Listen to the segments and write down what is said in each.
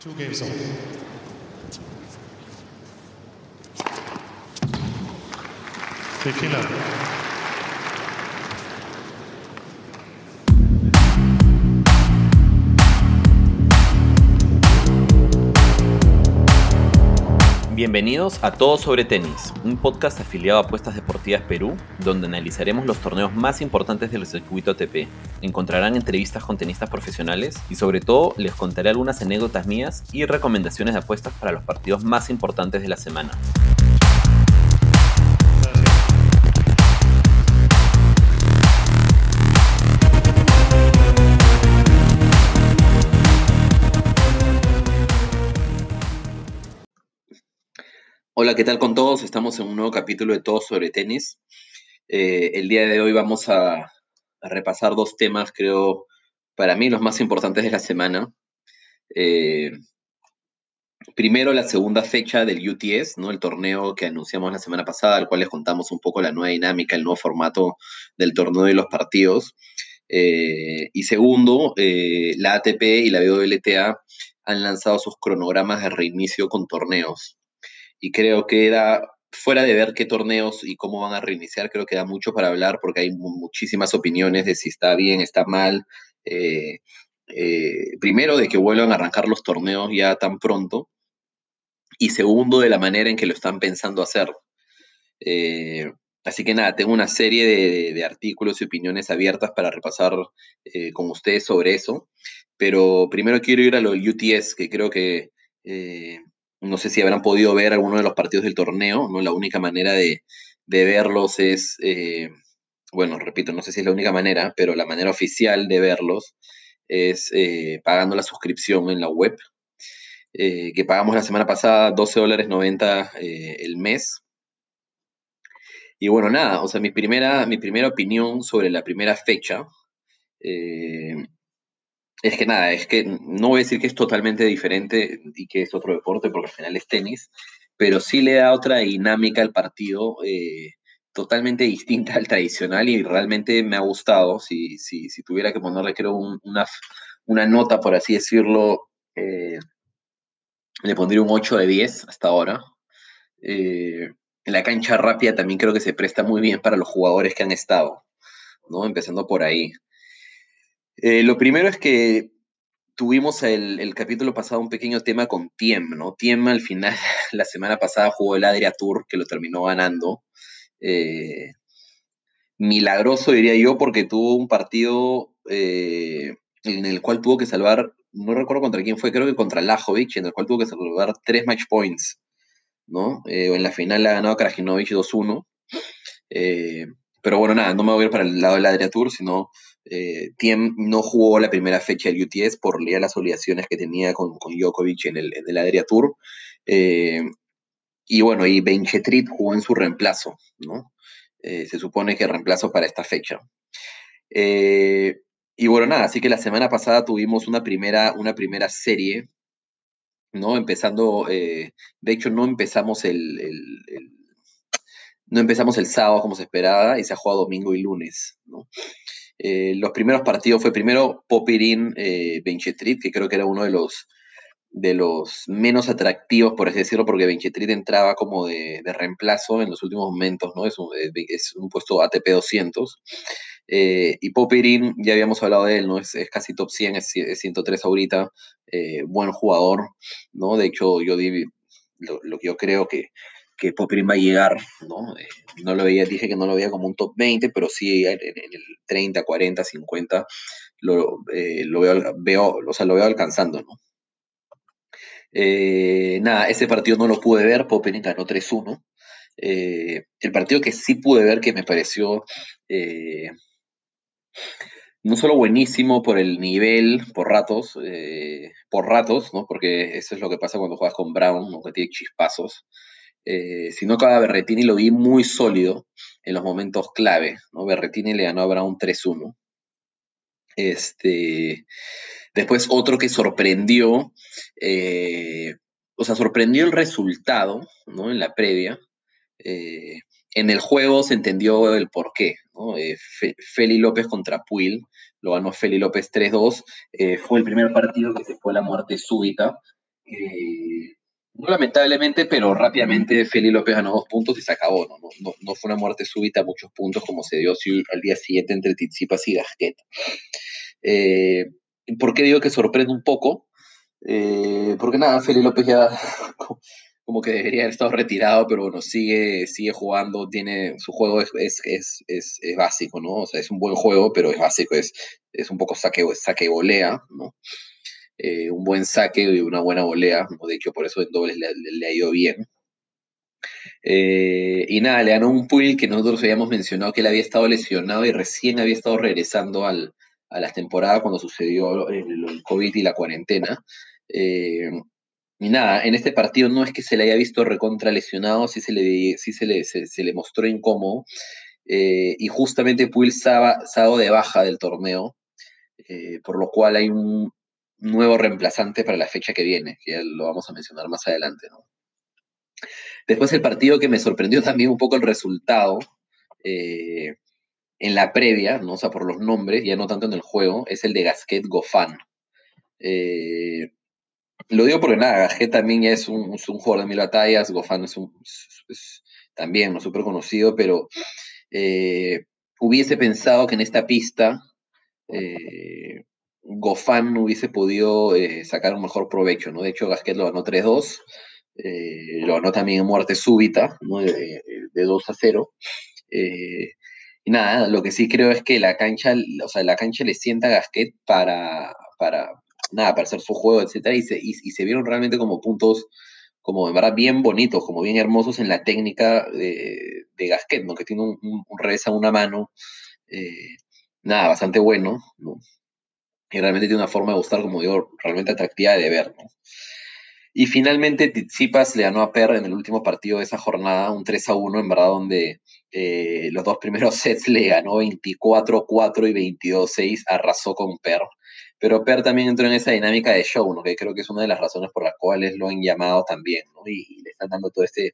Two games old. Fifteen love. Bienvenidos a Todo sobre Tenis, un podcast afiliado a Apuestas Deportivas Perú, donde analizaremos los torneos más importantes del circuito ATP. Encontrarán entrevistas con tenistas profesionales y sobre todo les contaré algunas anécdotas mías y recomendaciones de apuestas para los partidos más importantes de la semana. Hola, ¿qué tal con todos? Estamos en un nuevo capítulo de Todo sobre Tenis. Eh, el día de hoy vamos a, repasar dos temas, creo, para mí los más importantes de la semana. Eh, primero, la segunda fecha del UTS, ¿no? el torneo que anunciamos la semana pasada, al cual les contamos un poco la nueva dinámica, el nuevo formato del torneo y los partidos. Eh, y segundo, la ATP y la WLTA han lanzado sus cronogramas de reinicio con torneos y creo que da, fuera de ver qué torneos y cómo van a reiniciar, creo que da mucho para hablar porque hay muchísimas opiniones de si está bien, está mal. Eh, eh, primero, de que vuelvan a arrancar los torneos ya tan pronto. Y segundo, de la manera en que lo están pensando hacer. Eh, así que nada, tengo una serie de, de, artículos y opiniones abiertas para repasar con ustedes sobre eso. Pero primero quiero ir a lo del UTS, que creo que no sé si habrán podido ver alguno de los partidos del torneo, ¿no? La única manera de, de verlos es, eh, bueno, repito, no sé si es la única manera, pero la manera oficial de verlos es eh, pagando la suscripción en la web, eh, que pagamos la semana pasada 12 dólares 90 el mes. Y bueno, nada, o sea, mi primera, mi primera opinión sobre la primera fecha es que nada, es que no voy a decir que es totalmente diferente y que es otro deporte, porque al final es tenis, pero sí le da otra dinámica al partido eh, totalmente distinta al tradicional y realmente me ha gustado. Si, si, si tuviera que ponerle, creo, un, una, una, nota, por así decirlo, eh, le pondría un 8 de 10 hasta ahora. Eh, la cancha rápida también creo que se presta muy bien para los jugadores que han estado, ¿no? Empezando por ahí. Eh, lo primero es que tuvimos el, el, capítulo pasado un pequeño tema con Tiem, ¿no? Tiem al final, la semana pasada jugó el Adria Tour, que lo terminó ganando. Eh, milagroso, diría yo, porque tuvo un partido eh, en el cual tuvo que salvar, no recuerdo contra quién fue, creo que contra Lajovic, en el cual tuvo que salvar tres match points, ¿no? En la final ha ganado Krajinovic 2-1. pero bueno, nada, no me voy a ir para el lado del Adria Tour, sino eh, Tiem no jugó la primera fecha del UTS por las obligaciones que tenía con, con Djokovic en el, en Adria Tour. Eh, y bueno, y Benchetrit jugó en su reemplazo, ¿no? Eh, se supone que reemplazo para esta fecha. Eh, y bueno, nada, así que la semana pasada tuvimos una primera, una primera serie, ¿no? Empezando, de hecho no empezamos el, el, el, no empezamos el sábado como se esperaba y se ha jugado domingo y lunes, ¿no? Eh, los primeros partidos fue primero Popirin eh, Benchetrit, que creo que era uno de los, de los menos atractivos, por así decirlo, porque Benchetrit entraba como de, de, reemplazo en los últimos momentos, ¿no? Es un, es un puesto ATP 200. Eh, y Popirin, ya habíamos hablado de él, ¿no? Es, es casi top 100, es, es 103 ahorita, eh, buen jugador, ¿no? De hecho, yo di, lo que yo creo que que Popirin va a llegar, ¿no? Eh, no lo veía, dije que no lo veía como un top 20, pero sí en, el 30, 40, 50 lo, eh, veo, o sea, lo veo alcanzando, ¿no? Eh, nada, ese partido no lo pude ver, Popirin ganó 3-1. Eh, el partido que sí pude ver que me pareció no solo buenísimo por el nivel, por ratos, por ratos, ¿no? Porque eso es lo que pasa cuando juegas con Brown, ¿no? que tiene chispazos eh, sino que Berretini lo vi muy sólido en los momentos clave. ¿no? Berretini le ganó a Brown 3-1. Este, después otro que sorprendió, eh, o sea, sorprendió el resultado ¿no? en la previa. Eh, en el juego se entendió el porqué. ¿no? Eh, Fe Feli López contra Puil, lo ganó Feli López 3-2. Eh, fue el primer partido que se fue a la muerte súbita no lamentablemente, pero rápidamente Feli López ganó dos puntos y se acabó. No, no, fue una muerte súbita, muchos puntos como se dio al día siguiente entre Tizipas y Gasquet. Eh, ¿Por qué digo que sorprende un poco? Eh, porque nada, Feli López ya como que debería haber estado retirado, pero bueno, sigue, sigue jugando, tiene, su juego es, es, es, es, básico, ¿no? O sea, es un buen juego, pero es básico, es, es un poco saque, saque volea, ¿no? Eh, un buen saque y una buena volea, de hecho por eso en dobles le, ha ido bien. Eh, y nada, le ganó un Puig que nosotros habíamos mencionado que él había estado lesionado y recién había estado regresando al, a las temporadas cuando sucedió el, COVID y la cuarentena. Eh, y nada, en este partido no es que se le haya visto recontra lesionado, sí se le, sí se le, se, le mostró incómodo. Eh, y justamente Puig sábado de baja del torneo, eh, por lo cual hay un nuevo reemplazante para la fecha que viene, que ya lo vamos a mencionar más adelante. Después el partido que me sorprendió también un poco el resultado eh, en la previa, ¿no? o sea, por los nombres, ya no tanto en el juego, es el de Gasquet Gofan. Eh, lo digo porque nada, Gasquet también es un, jugador de mil batallas, Gofan es, un, también no súper conocido, pero eh, hubiese pensado que en esta pista Gofan hubiese podido eh, sacar un mejor provecho, ¿no? De hecho, Gasquet lo ganó 3-2, lo ganó también en muerte súbita, ¿no? De, 2 a 0. y nada, lo que sí creo es que la cancha, o sea, la cancha le sienta a Gasquet para, para, nada, para hacer su juego, etcétera, y se, y, se vieron realmente como puntos, como de verdad bien bonitos, como bien hermosos en la técnica de, de Gasquet, ¿no? Que tiene un, un, revés a una mano, eh, nada, bastante bueno, ¿no? Y realmente tiene una forma de gustar, como digo, realmente atractiva de ver, ¿no? Y finalmente Tizipas le ganó a Per en el último partido de esa jornada, un 3 a 1, en verdad, donde eh, los dos primeros sets le ganó 24-4 y 22-6, arrasó con Per. Pero Per también entró en esa dinámica de show, ¿no? que creo que es una de las razones por las cuales lo han llamado también, ¿no? y, le están dando todo este,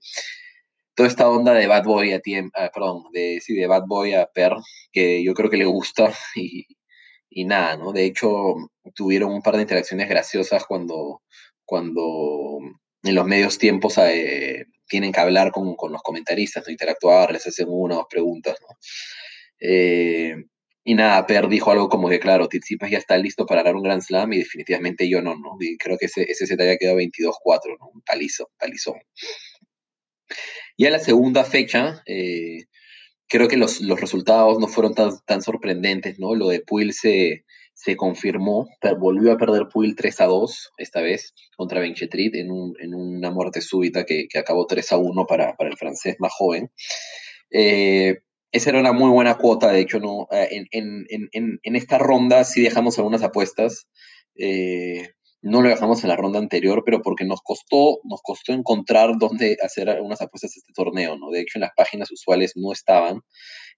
toda esta onda de Bad Boy a ah, perdón, de, de Bad Boy a Per, que yo creo que le gusta y, y nada, ¿no? De hecho, tuvieron un par de interacciones graciosas cuando, cuando en los medios tiempos eh, tienen que hablar con, con, los comentaristas, ¿no? interactuar, les hacen una o dos preguntas, ¿no? Eh, y nada, Per dijo algo como que, claro, Tsitsipas ya está listo para dar un Grand Slam y definitivamente yo no, ¿no? Y creo que ese, ese set había quedado 22-4, ¿no? Un palizo, palizón. Y a la segunda fecha, eh, creo que los, los, resultados no fueron tan, tan sorprendentes, ¿no? Lo de Puil se, se confirmó, volvió a perder Puil 3 a 2, esta vez, contra Benchetrit, en, un, en una muerte súbita que, que, acabó 3 a 1 para, para el francés más joven. Eh, esa era una muy buena cuota, de hecho, no, eh, en, esta ronda sí dejamos algunas apuestas. Eh, no lo dejamos en la ronda anterior, pero porque nos costó, nos costó encontrar dónde hacer algunas apuestas de este torneo, ¿no? De hecho, en las páginas usuales no estaban.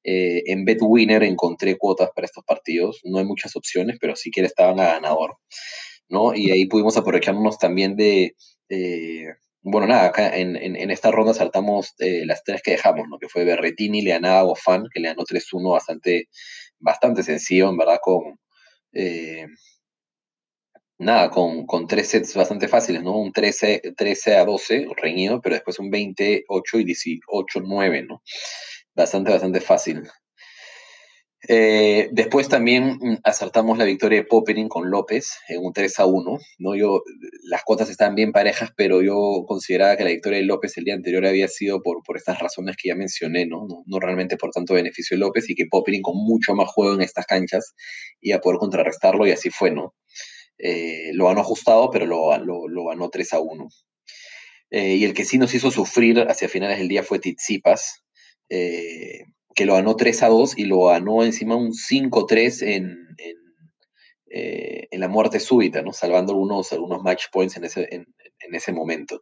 Eh, en BetWinner encontré cuotas para estos partidos. No hay muchas opciones, pero sí que estaban a ganador, ¿no? Y ahí pudimos aprovecharnos también de, bueno, nada, acá en, en, esta ronda saltamos eh, las tres que dejamos, ¿no? Que fue Berretini, le ganaba a Gofan, que le ganó 3-1 bastante, bastante sencillo, en verdad, con... Eh, nada, con, con, tres sets bastante fáciles, ¿no? Un 13, 13 a 12 reñido, pero después un 28 y 18 9, ¿no? Bastante, bastante fácil. Eh, después también mm, acertamos la victoria de Poppering con López en un 3 a 1. ¿no? Yo, las cuotas están bien parejas, pero yo consideraba que la victoria de López el día anterior había sido por, por estas razones que ya mencioné, ¿no? ¿no? realmente por tanto beneficio de López y que Poppering con mucho más juego en estas canchas iba a poder contrarrestarlo y así fue, ¿no? Eh, lo ganó ajustado, pero lo, lo, ganó 3 a 1. Eh, y el que sí nos hizo sufrir hacia finales del día fue Tizipas que lo ganó 3 a 2 y lo ganó encima un 5-3 en, eh, en, la muerte súbita, ¿no? Salvando algunos, algunos match points en ese, en, ese momento,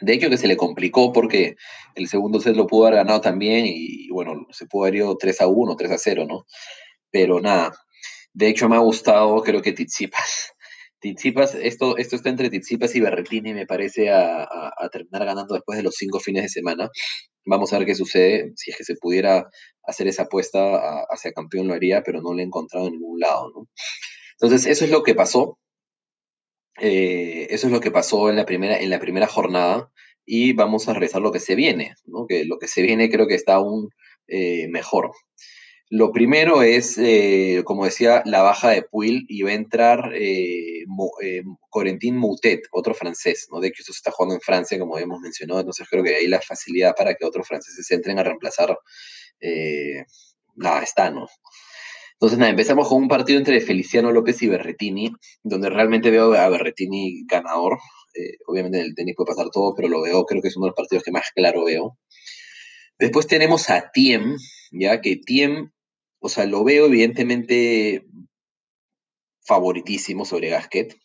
De hecho, que se le complicó porque el segundo set lo pudo haber ganado también y, bueno, se pudo haber ido 3 a 1, 3 a 0, ¿no? Pero nada, de hecho me ha gustado, creo que Tizipas. Tizipas, esto, esto está entre Tizipas y Berretini, me parece, a, a, terminar ganando después de los cinco fines de semana. Vamos a ver qué sucede. Si es que se pudiera hacer esa apuesta hacia campeón, lo haría, pero no lo he encontrado en ningún lado. ¿no? Entonces, eso es lo que pasó. Eh, eso es lo que pasó en la primera, en la primera jornada y vamos a revisar lo que se viene, ¿no? que lo que se viene creo que está aún eh, mejor. Lo primero es, eh, como decía, la baja de Puil y va a entrar eh, Corentin Moutet, otro francés, ¿no? De hecho, esto se está jugando en Francia, como hemos mencionado, entonces creo que hay la facilidad para que otros franceses entren a reemplazar nada, está, ¿no? Entonces, nada, empezamos con un partido entre Feliciano López y Berretini, donde realmente veo a Berretini ganador. Eh, obviamente en el tenis puede pasar todo, pero lo veo, creo que es uno de los partidos que más claro veo. Después tenemos a Tiem, ya que Tiem, o sea, lo veo evidentemente favoritísimo sobre Gasquet,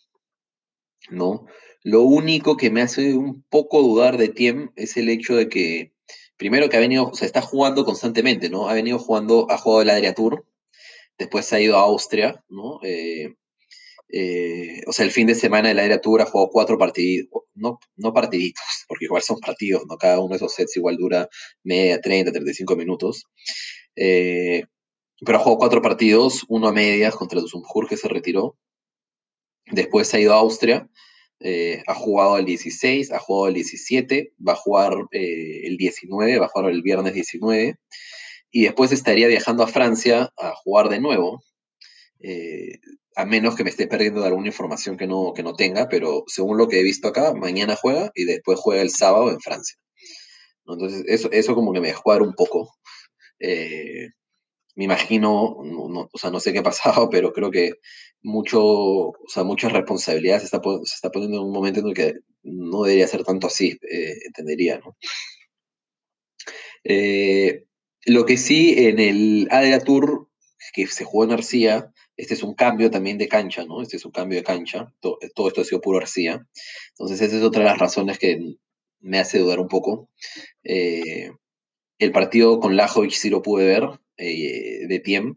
¿no? Lo único que me hace un poco dudar de Tiem es el hecho de que, primero que ha venido, o sea, está jugando constantemente, ¿no? Ha venido jugando, ha jugado el Adria Tour, después se ha ido a Austria, ¿no? Eh, eh, o sea, el fin de semana de la Adria Tour ha jugado cuatro partidos, no, no partiditos, porque igual son partidos, ¿no? Cada uno de esos sets igual dura media, 30, 35 minutos. Eh, pero ha jugado cuatro partidos, uno a medias contra el Zumhur que se retiró. Después se ha ido a Austria, ha jugado el 16, ha jugado el 17, va a jugar el 19, va a jugar el viernes 19 y después estaría viajando a Francia a jugar de nuevo, eh, a menos que me esté perdiendo de alguna información que no, que no tenga, pero según lo que he visto acá, mañana juega y después juega el sábado en Francia. Entonces, eso, eso como que me jugar un poco. Eh, me imagino, no, o sea, no sé qué ha pasado, pero creo que mucho, o sea, muchas responsabilidades se está, se está poniendo en un momento en el que no debería ser tanto así, eh, entendería, ¿no? Lo que sí, en el Adria Tour que se jugó en Arcía, este es un cambio también de cancha, ¿no? Este es un cambio de cancha. Todo, esto ha sido puro Arcía. Entonces, esa es otra de las razones que me hace dudar un poco. Eh, el partido con Lajovic sí lo pude ver, eh, de Tiem,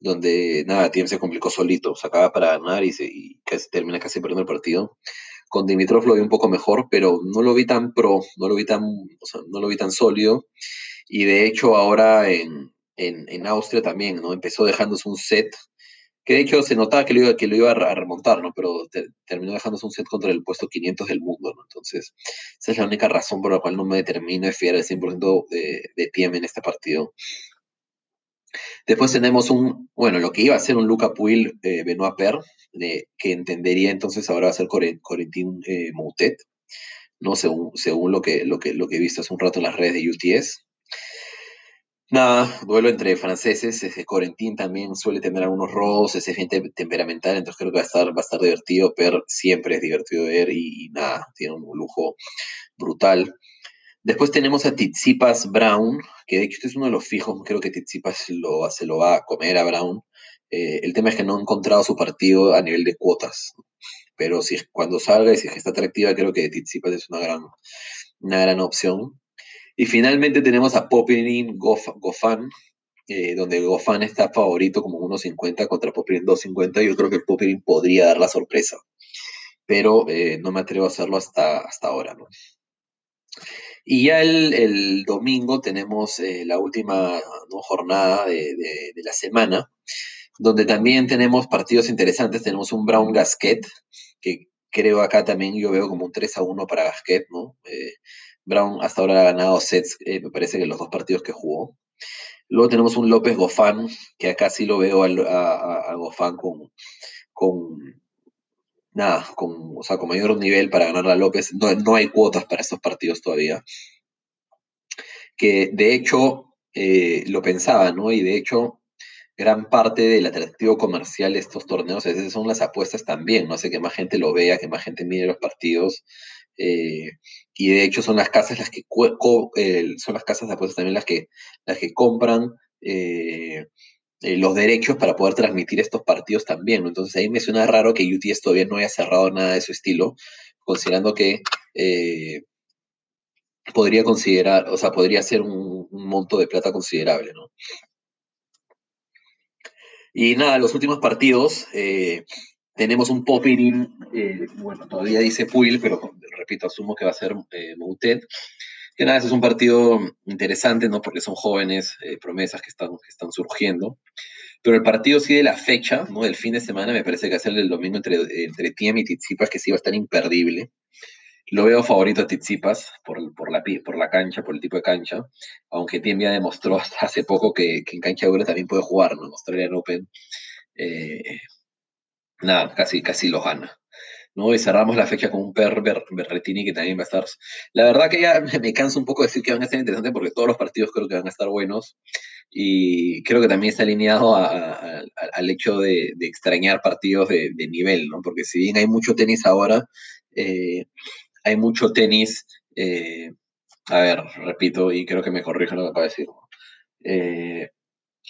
donde nada, Tiem se complicó solito, sacaba para ganar y, se, casi, termina casi perdiendo el partido. Con Dimitrov lo vi un poco mejor, pero no lo vi tan pro, no lo vi tan, o no lo vi tan sólido. Y de hecho ahora en, en, Austria también, ¿no? Empezó dejándose un set, que de hecho se notaba que lo iba, que lo iba a remontar, ¿no? Pero terminó dejándose un set contra el puesto 500 del mundo. Entonces, esa es la única razón por la cual no me determino de fiar al 100% de, de Tiem en este partido. Después tenemos un, bueno, lo que iba a ser un Luca Puil eh, Benoit Per, que entendería entonces ahora va a ser Corentin eh, Moutet, ¿no? Según, según lo, que, lo, que, lo que he visto hace un rato en las redes de UTS. Nada, duelo entre franceses, ese Corentín también suele tener algunos roces, es gente temperamental, entonces creo que va a estar, va a estar divertido, pero siempre es divertido ver y, nada, tiene un lujo brutal. Después tenemos a Tizipas Brown, que de hecho este es uno de los fijos, creo que Tizipas lo, se lo va a comer a Brown. Eh, el tema es que no ha encontrado su partido a nivel de cuotas, pero si cuando salga y si está atractiva, creo que Tizipas es una gran, una gran opción. Y finalmente tenemos a Popperin Goffan, eh, donde Goffan está favorito como 1.50 contra Popperin 2.50. Yo creo que Popperin podría dar la sorpresa, pero eh, no me atrevo a hacerlo hasta, hasta ahora. Y ya el, domingo tenemos eh, la última jornada de, de, la semana, donde también tenemos partidos interesantes. Tenemos un Brown Gasquet, que creo acá también yo veo como un 3 a 1 para Gasquet, ¿no? Brown hasta ahora ha ganado sets, eh, me parece que los dos partidos que jugó. Luego tenemos un López Gofán, que acá sí lo veo a, a, Gofán con, con, nada, con, o sea, con mayor nivel para ganar a López. No, no hay cuotas para estos partidos todavía. Que de hecho eh, lo pensaba, ¿no? Y de hecho, gran parte del atractivo comercial de estos torneos esas son las apuestas también, no sé que más gente lo vea, que más gente mire los partidos. Eh, y de hecho son las casas las que son las casas de apuestas también las que las que compran eh, eh, los derechos para poder transmitir estos partidos también. Entonces ahí me suena raro que UTS todavía no haya cerrado nada de su estilo, considerando que eh, podría considerar, o sea, podría ser un, monto de plata considerable, ¿no? Y nada, los últimos partidos, tenemos un Popirin, bueno, todavía dice Puil, pero repito, asumo que va a ser eh, Moutet. Que nada, es un partido interesante, ¿no? Porque son jóvenes, eh, promesas que están, que están surgiendo. Pero el partido sí de la fecha, ¿no? Del fin de semana, me parece que hacer el domingo entre, entre Tiem y Tizipas, que sí va a estar imperdible. Lo veo favorito a Tizipas por, por, la, por la cancha, por el tipo de cancha, aunque Tiem ya demostró hace poco que, que en cancha dura también puede jugar, ¿no? En Australian Open. Eh, nada, casi, casi lo gana. ¿No? Y cerramos la fecha con un Per Berretini que también va a estar. La verdad que ya me canso un poco de decir que van a estar interesantes porque todos los partidos creo que van a estar buenos y creo que también está alineado al hecho de, extrañar partidos de, nivel, ¿no? Porque si bien hay mucho tenis ahora, eh, hay mucho tenis. Eh, a ver, repito, y creo que me corrijo lo que acabo de decir. Eh,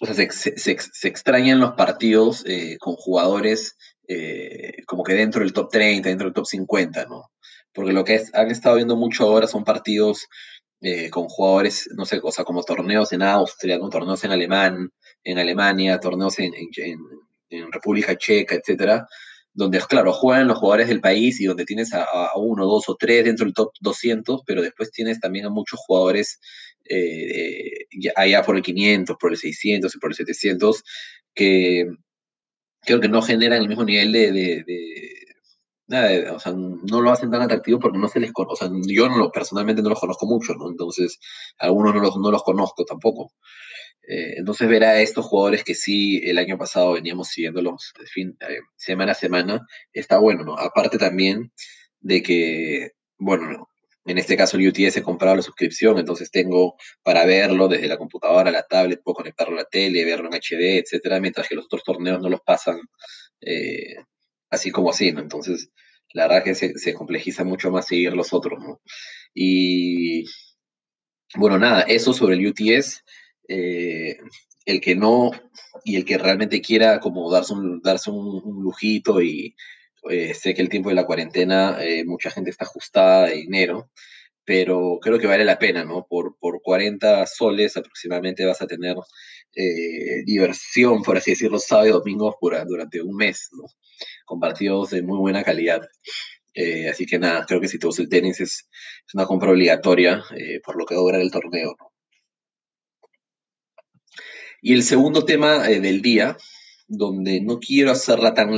o sea, se, se, extrañan los partidos con jugadores eh, como que dentro del top 30, dentro del top 50, ¿no? Porque lo que han estado viendo mucho ahora son partidos eh, con jugadores, no sé, o sea, como torneos en Austria, ¿no? torneos en Alemán, en Alemania, torneos en, en, República Checa, etcétera, donde, claro, juegan los jugadores del país y donde tienes a, uno, dos o tres dentro del top 200, pero después tienes también a muchos jugadores eh, allá por el 500, por el 600 y por el 700, que, creo que no generan el mismo nivel de, nada, o sea, no lo hacen tan atractivo porque no se les conoce, o sea, yo no personalmente no los conozco mucho, ¿no? Entonces, algunos no los, no los conozco tampoco. Eh, entonces, ver a estos jugadores que sí el año pasado veníamos siguiéndolos fin, eh, semana a semana, está bueno, ¿no? Aparte también de que, bueno, en este caso el UTS he comprado la suscripción, entonces tengo para verlo desde la computadora, la tablet, puedo conectarlo a la tele, verlo en HD, etcétera, mientras que los otros torneos no los pasan eh, así como así, ¿no? Entonces, la verdad que se, complejiza mucho más seguir los otros, ¿no? Y bueno, nada, eso sobre el UTS. Eh, el que no y el que realmente quiera como darse un, darse un lujito y eh, sé que el tiempo de la cuarentena, eh, mucha gente está ajustada de dinero, pero creo que vale la pena, ¿no? Por, por 40 soles aproximadamente vas a tener eh, diversión, por así decirlo, sábado y domingo durante un mes, ¿no? Con partidos de muy buena calidad. así que nada, creo que si te gusta el tenis es, es una compra obligatoria por lo que dura el torneo, ¿no? Y el segundo tema del día donde no quiero hacerla tan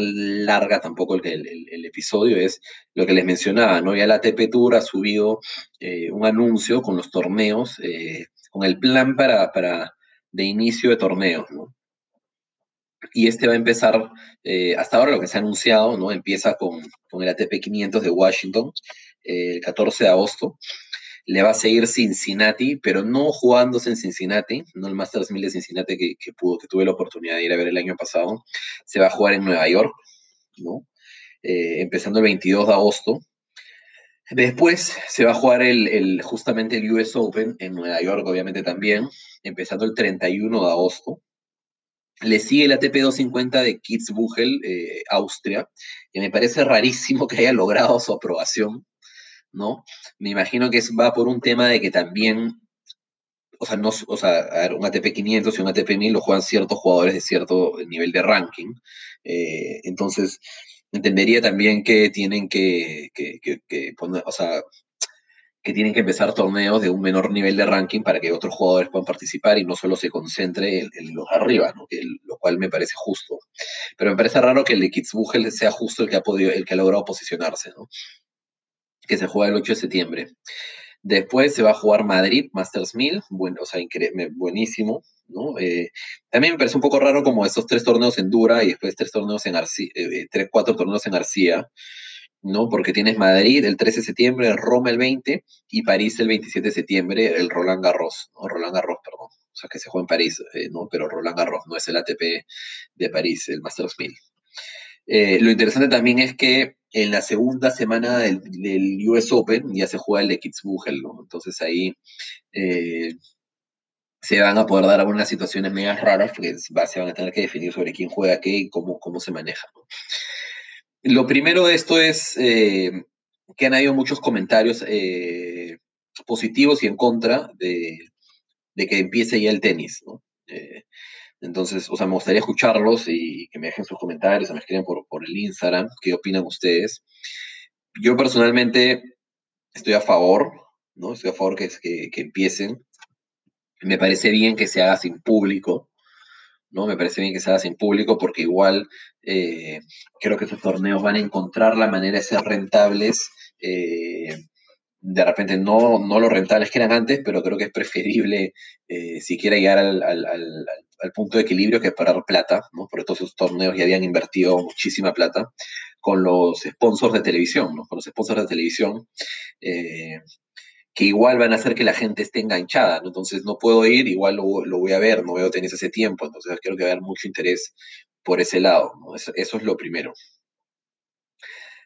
larga tampoco el, episodio, es lo que les mencionaba, ¿no? Ya la ATP Tour ha subido eh, un anuncio con los torneos, eh, con el plan para, para, de inicio de torneos, ¿no? Y este va a empezar, eh, hasta ahora lo que se ha anunciado, ¿no? Empieza con, con el ATP 500 de Washington, el 14 de agosto, le va a seguir Cincinnati, pero no jugándose en Cincinnati, no el Masters 1000 de Cincinnati que, pudo, que tuve la oportunidad de ir a ver el año pasado. Se va a jugar en Nueva York, ¿no? Eh, empezando el 22 de agosto. Después se va a jugar el, justamente el US Open en Nueva York, obviamente también, empezando el 31 de agosto. Le sigue el ATP 250 de Kitzbühel, eh, Austria, que me parece rarísimo que haya logrado su aprobación ¿no? Me imagino que va por un tema de que también, o sea, no, o sea, un ATP 500 y un ATP 1000 lo juegan ciertos jugadores de cierto nivel de ranking. Eh, entonces, entendería también que tienen que, poner, o sea, que tienen que empezar torneos de un menor nivel de ranking para que otros jugadores puedan participar y no solo se concentre en, los arriba, ¿no? lo cual me parece justo. Pero me parece raro que el de Kitzbühel sea justo el que ha podido, el que ha logrado posicionarse, ¿no? Que se juega el 8 de septiembre. Después se va a jugar Madrid, Masters 1000, bueno, o sea, buenísimo, ¿no? Eh, también me parece un poco raro como estos tres torneos en Dura y después tres torneos en Arcía, eh, eh, tres, cuatro torneos en García, ¿no? Porque tienes Madrid el 13 de septiembre, Roma el 20 y París el 27 de septiembre, el Roland Garros, ¿no? Roland Garros, perdón. O sea, que se juega en París, ¿no? Pero Roland Garros no es el ATP de París, el Masters 1000. lo interesante también es que en la segunda semana del, US Open ya se juega el de Kitzbühel, ¿no? Entonces ahí eh, se van a poder dar algunas situaciones medias raras porque se van a tener que definir sobre quién juega qué y cómo, cómo se maneja. Lo primero de esto es eh, que han habido muchos comentarios eh, positivos y en contra de, de, que empiece ya el tenis, ¿no? Entonces, o sea, me gustaría escucharlos y que me dejen sus comentarios, me escriban por, por el Instagram, qué opinan ustedes. Yo personalmente estoy a favor ¿no? Estoy a favor que, que, empiecen. Me parece bien que se haga sin público, ¿no? Me parece bien que se haga sin público porque igual eh, creo que esos torneos van a encontrar la manera de ser rentables. Eh, de repente no, no lo rentables que eran antes, pero creo que es preferible eh, siquiera llegar al, punto de equilibrio que parar plata, ¿no? Porque todos torneos ya habían invertido muchísima plata con los sponsors de televisión, ¿no? Con los sponsors de televisión. Eh, que igual van a hacer que la gente esté enganchada. Entonces no puedo ir, igual lo, lo, voy a ver, no veo tenis ese tiempo, entonces creo que va a haber mucho interés por ese lado, ¿no? eso, eso, es lo primero.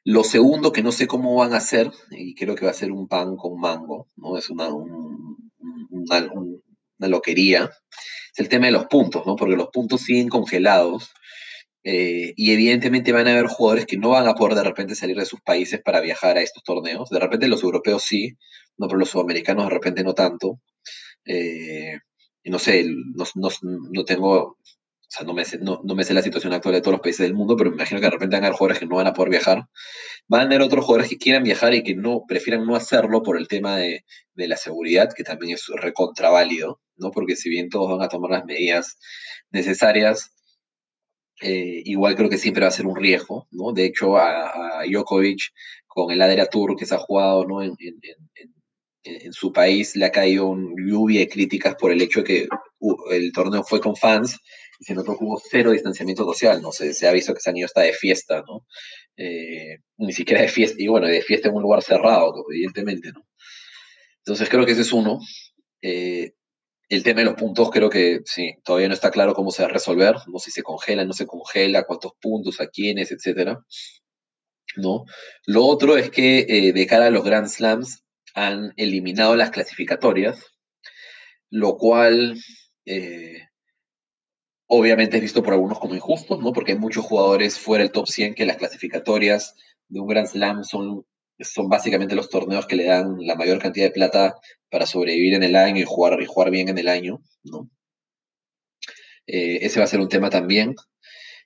Lo segundo, que no sé cómo van a hacer, y creo que va a ser un pan con mango, ¿no? Es una, un, una, una loquería, es el tema de los puntos, ¿no? Porque los puntos siguen congelados, eh, y evidentemente van a haber jugadores que no van a poder de repente salir de sus países para viajar a estos torneos. De repente los europeos sí, no, pero los sudamericanos de repente no tanto. Eh, no sé, no, no, no, tengo, o sea, no me, sé, no, no, me sé la situación actual de todos los países del mundo, pero me imagino que de repente van a haber jugadores que no van a poder viajar. Van a haber otros jugadores que quieran viajar y que no prefieran no hacerlo por el tema de, de la seguridad, que también es recontraválido, ¿no? Porque si bien todos van a tomar las medidas necesarias, eh, igual creo que siempre va a ser un riesgo, ¿no? De hecho, a, a Djokovic con el Adria Tour que se ha jugado, ¿no? En, en, en, en, su país le ha caído un lluvia de críticas por el hecho de que uh, el torneo fue con fans y se notó que hubo cero distanciamiento social, ¿no? Se, se ha visto que se han ido hasta de fiesta, ¿no? Eh, ni siquiera de fiesta, y bueno, de fiesta en un lugar cerrado, evidentemente, ¿no? Entonces creo que ese es uno. Eh, el tema de los puntos creo que sí, todavía no está claro cómo se va a resolver, no si se congela, no se congela, cuántos puntos, a quiénes, etcétera. ¿No? Lo otro es que eh, de cara a los Grand Slams han eliminado las clasificatorias, lo cual obviamente es visto por algunos como injusto, ¿no? Porque hay muchos jugadores fuera del top 100 que las clasificatorias de un Grand Slam son son básicamente los torneos que le dan la mayor cantidad de plata para sobrevivir en el año y jugar, y jugar bien en el año, ¿no? Eh, ese va a ser un tema también.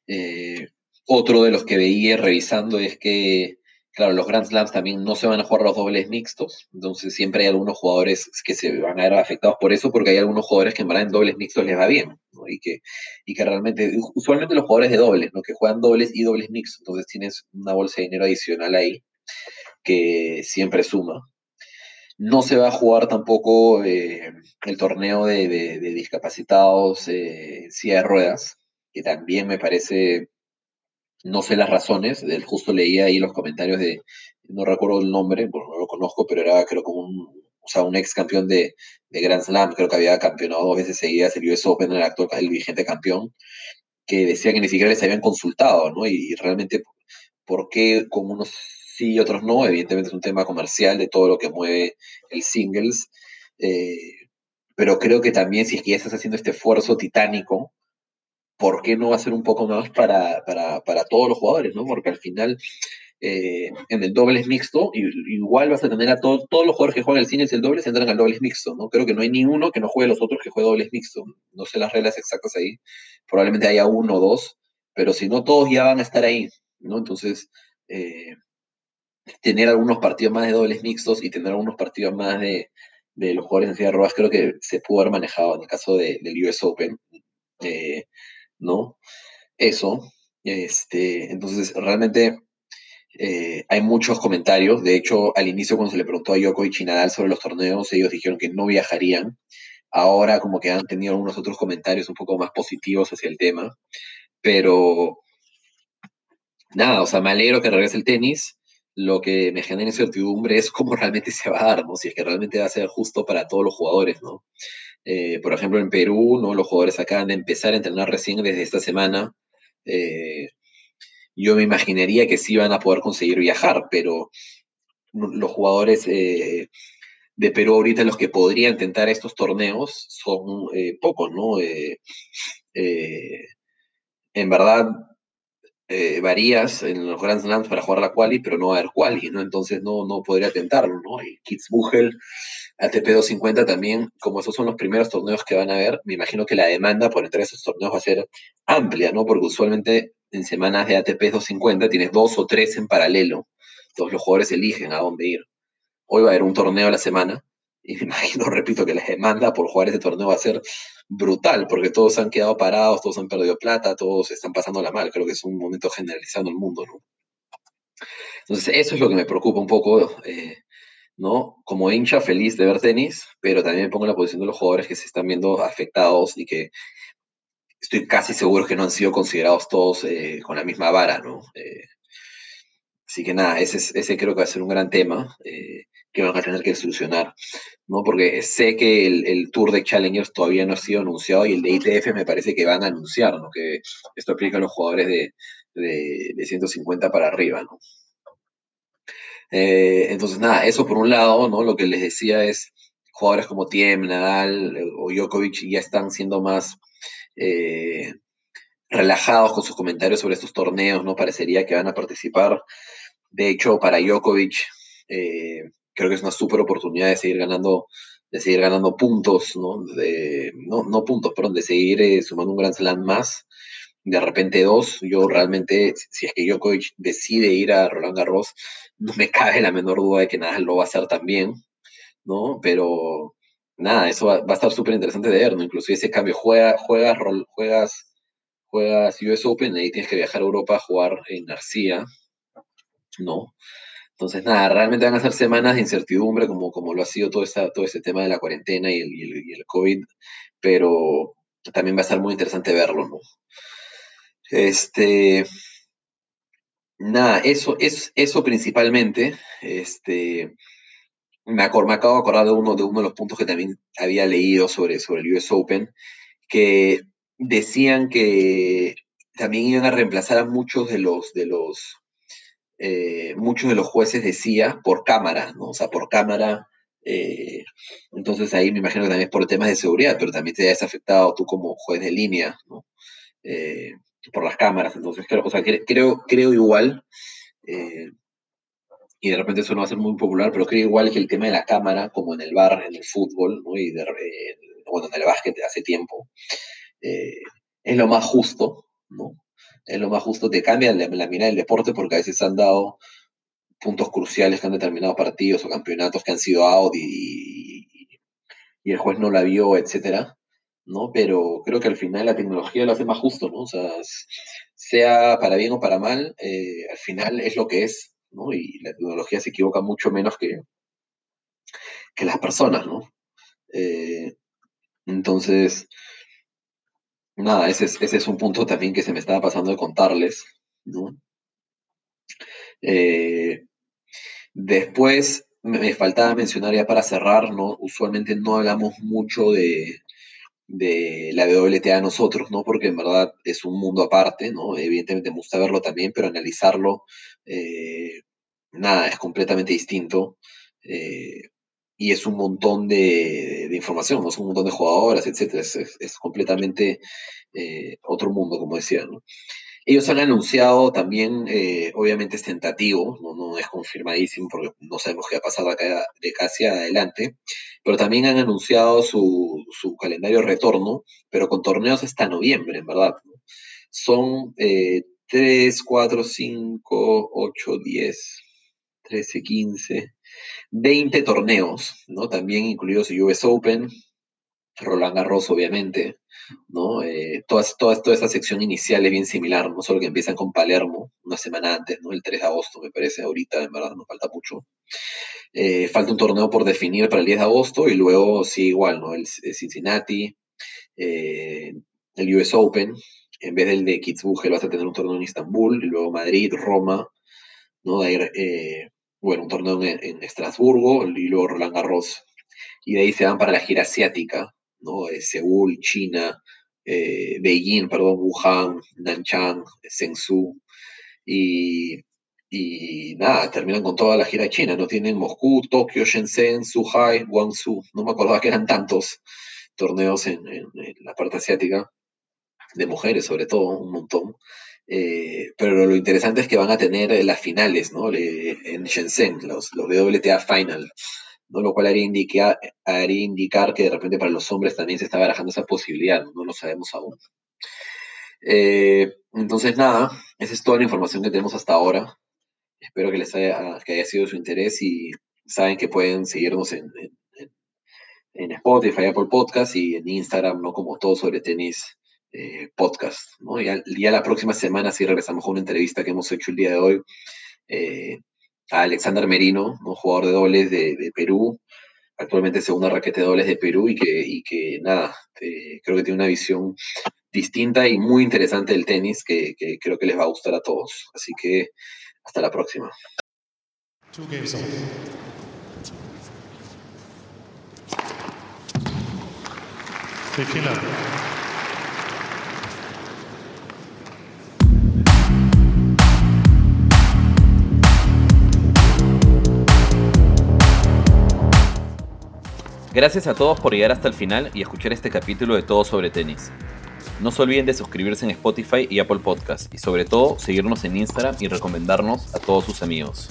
Eh, otro de los que veía revisando es que, claro, los Grand Slams también no se van a jugar los dobles mixtos, entonces siempre hay algunos jugadores que se van a ver afectados por eso, porque hay algunos jugadores que en verdad en dobles mixtos les va bien, y, que, y que realmente, usualmente los jugadores de dobles, ¿no? que juegan dobles y dobles mixtos, entonces tienes una bolsa de dinero adicional ahí que siempre suma. No se va a jugar tampoco eh, el torneo de, de, discapacitados eh, de ruedas, que también me parece, no sé las razones, del justo leía ahí los comentarios de, no recuerdo el nombre, bueno, no lo conozco, pero era creo como un, o sea, un ex campeón de, de Grand Slam, creo que había campeonado dos veces seguidas el US Open, el actual, el vigente campeón, que decía que ni siquiera les habían consultado, ¿no? Y, realmente, ¿por qué con unos sí y otros no. Evidentemente es un tema comercial de todo lo que mueve el singles. Eh, pero creo que también si es que ya estás haciendo este esfuerzo titánico, ¿por qué no hacer un poco más para, para, para todos los jugadores? ¿no? Porque al final, eh, en el dobles mixto, igual vas a tener a todos, todos los jugadores que juegan el y el dobles entran al dobles mixto. ¿no? Creo que no hay ni uno que no juegue los otros que juegue dobles mixto. No sé las reglas exactas ahí. Probablemente haya uno o dos, pero si no, todos ya van a estar ahí. ¿no? Entonces, eh, tener algunos partidos más de dobles mixtos y tener algunos partidos más de, de los jugadores en silla de ruedas, creo que se pudo haber manejado en el caso de, del US Open, eh, ¿no? Eso, este, entonces realmente eh, hay muchos comentarios, de hecho al inicio cuando se le preguntó a Djokovic y Nadal sobre los torneos, ellos dijeron que no viajarían, ahora como que han tenido algunos otros comentarios un poco más positivos hacia el tema, pero nada, o sea, me alegro que regrese el tenis, lo que me genera incertidumbre es cómo realmente se va a dar, ¿no? Si es que realmente va a ser justo para todos los jugadores, ¿no? Eh, por ejemplo, en Perú, ¿no? Los jugadores acaban de empezar a entrenar recién desde esta semana. Eh, yo me imaginaría que sí van a poder conseguir viajar, pero los jugadores eh, de Perú ahorita los que podrían intentar estos torneos son eh, pocos, ¿no? Eh, en verdad, eh, varías en los Grand Slams para jugar la quali, pero no va a haber quali, ¿no? Entonces no, no podría tentarlo, ¿no? Y Kitzbühel, ATP 250 también, como esos son los primeros torneos que van a haber, me imagino que la demanda por entrar a esos torneos va a ser amplia, ¿no? Porque usualmente en semanas de ATP 250 tienes dos o tres en paralelo, entonces los jugadores eligen a dónde ir. Hoy va a haber un torneo a la semana, Y me imagino, repito, que la demanda por jugar este torneo va a ser brutal, porque todos han quedado parados, todos han perdido plata, todos están pasándola mal. Creo que es un momento generalizado en el mundo. Entonces, eso es lo que me preocupa un poco, eh, ¿no? Como hincha feliz de ver tenis, pero también me pongo en la posición de los jugadores que se están viendo afectados y que estoy casi seguro que no han sido considerados todos eh, con la misma vara, ¿no? Eh, así que nada, ese, ese creo que va a ser un gran tema que van a tener que solucionar, ¿no? Porque sé que el, Tour de Challengers todavía no ha sido anunciado y el de ITF me parece que van a anunciar, ¿no? Que esto aplica a los jugadores de, de, de 150 para arriba, ¿no? Eh, entonces, nada, eso por un lado, ¿no? Lo que les decía es, jugadores como Tiem, Nadal eh, o Djokovic ya están siendo más eh, relajados con sus comentarios sobre estos torneos, ¿no? Parecería que van a participar. De hecho, para Djokovic, creo que es una súper oportunidad de seguir ganando de seguir ganando puntos, ¿no? De, no, no puntos, perdón, de seguir sumando un Grand Slam más de repente dos. Yo realmente, si es que Djokovic decide ir a Roland Garros, no me cabe la menor duda de que nada lo va a hacer también, ¿no? Pero nada, eso va, a estar súper interesante de ver, ¿no? Inclusive ese cambio, juega, juegas, juegas, juegas US Open, ahí tienes que viajar a Europa a jugar en García, ¿no? Entonces, nada, realmente van a ser semanas de incertidumbre, como, como lo ha sido todo, esta, todo ese tema de la cuarentena y el, y el, COVID, pero también va a estar muy interesante verlo, ¿no? Este, nada, eso, es, eso principalmente, este, me, acabo de acordar de uno, de uno de los puntos que también había leído sobre, sobre el US Open, que decían que también iban a reemplazar a muchos de los, de los, eh, muchos de los jueces decía por cámara, ¿no? O sea, por cámara. Eh, entonces ahí me imagino que también es por temas de seguridad, pero también te has afectado tú como juez de línea, ¿no? Eh, por las cámaras, entonces creo, o sea, creo, creo igual, y de repente eso no va a ser muy popular, pero creo igual que el tema de la cámara, como en el bar, en el fútbol, ¿no? y de, bueno, en el básquet hace tiempo, es lo más justo, ¿no? Es lo más justo, te cambia la, la mirada del deporte porque a veces han dado puntos cruciales que han determinado partidos o campeonatos que han sido out y, y el juez no la vio, etcétera. ¿no? Pero creo que al final la tecnología lo hace más justo, ¿no? O sea, sea para bien o para mal, eh, al final es lo que es, ¿no? Y la tecnología se equivoca mucho menos que, que las personas, ¿no? Eh, entonces, nada, ese es, ese es un punto también que se me estaba pasando de contarles, ¿no? Eh, después, me faltaba mencionar ya para cerrar, ¿no? Usualmente no hablamos mucho de, de la WTA a nosotros, ¿no? Porque en verdad es un mundo aparte, ¿no? Evidentemente me gusta verlo también, pero analizarlo, eh, nada, es completamente distinto. Eh, y es un montón de, información, ¿no? Es un montón de jugadoras, etcétera. Es, completamente eh, otro mundo, como decía. Ellos han anunciado también, eh, obviamente es tentativo, ¿no? es confirmadísimo porque no sabemos qué ha pasado de casi adelante, pero también han anunciado su, su calendario retorno, pero con torneos hasta noviembre, en verdad. Son eh, 3, 4, 5, 8, 10, 13, 15, 20 torneos, ¿no? También incluidos US Open, Roland Garros, obviamente, ¿no? Eh, toda, toda, esa sección inicial es bien similar, no solo que empiezan con Palermo una semana antes, ¿no? El 3 de agosto, me parece, ahorita, en verdad, nos falta mucho. Eh, falta un torneo por definir para el 10 de agosto y luego, sí, igual, ¿no? El, Cincinnati, eh, el US Open, en vez del de Kitzbühel vas a tener un torneo en Istambul, y luego Madrid, Roma, ¿no? De bueno, un torneo en, en Estrasburgo y luego Roland Garros. Y de ahí se van para la gira asiática, ¿no? Eh, Seúl, China, eh, Beijing, perdón, Wuhan, Nanchang, Shenzhou, y, y nada, terminan con toda la gira china, ¿no? Tienen Moscú, Tokio, Shenzhen, Zhuhai, Guangzhou, no me acordaba que eran tantos torneos en, la parte asiática, de mujeres sobre todo, un montón. Eh, pero lo interesante es que van a tener las finales, ¿no? en Shenzhen, los, los WTA Final. lo cual haría indicar, haría indicar que de repente para los hombres también se está barajando esa posibilidad, no, lo sabemos aún. Eh, entonces, nada, esa es toda la información que tenemos hasta ahora. Espero que les haya, que haya sido de su interés y saben que pueden seguirnos en, en Spotify, Apple Podcast y en Instagram, ¿no? Como todo sobre tenis eh, podcast, ¿no? Ya, ya, la próxima semana sí regresamos con una entrevista que hemos hecho el día de hoy eh, a Alexander Merino, ¿no? jugador de dobles de, Perú, actualmente segunda raquete de dobles de Perú y que, y que nada, eh, creo que tiene una visión distinta y muy interesante del tenis que, que creo que les va a gustar a todos. Así que hasta la próxima. Gracias a todos por llegar hasta el final y escuchar este capítulo de Todo sobre Tenis. No se olviden de suscribirse en Spotify y Apple Podcast y sobre todo seguirnos en Instagram y recomendarnos a todos sus amigos.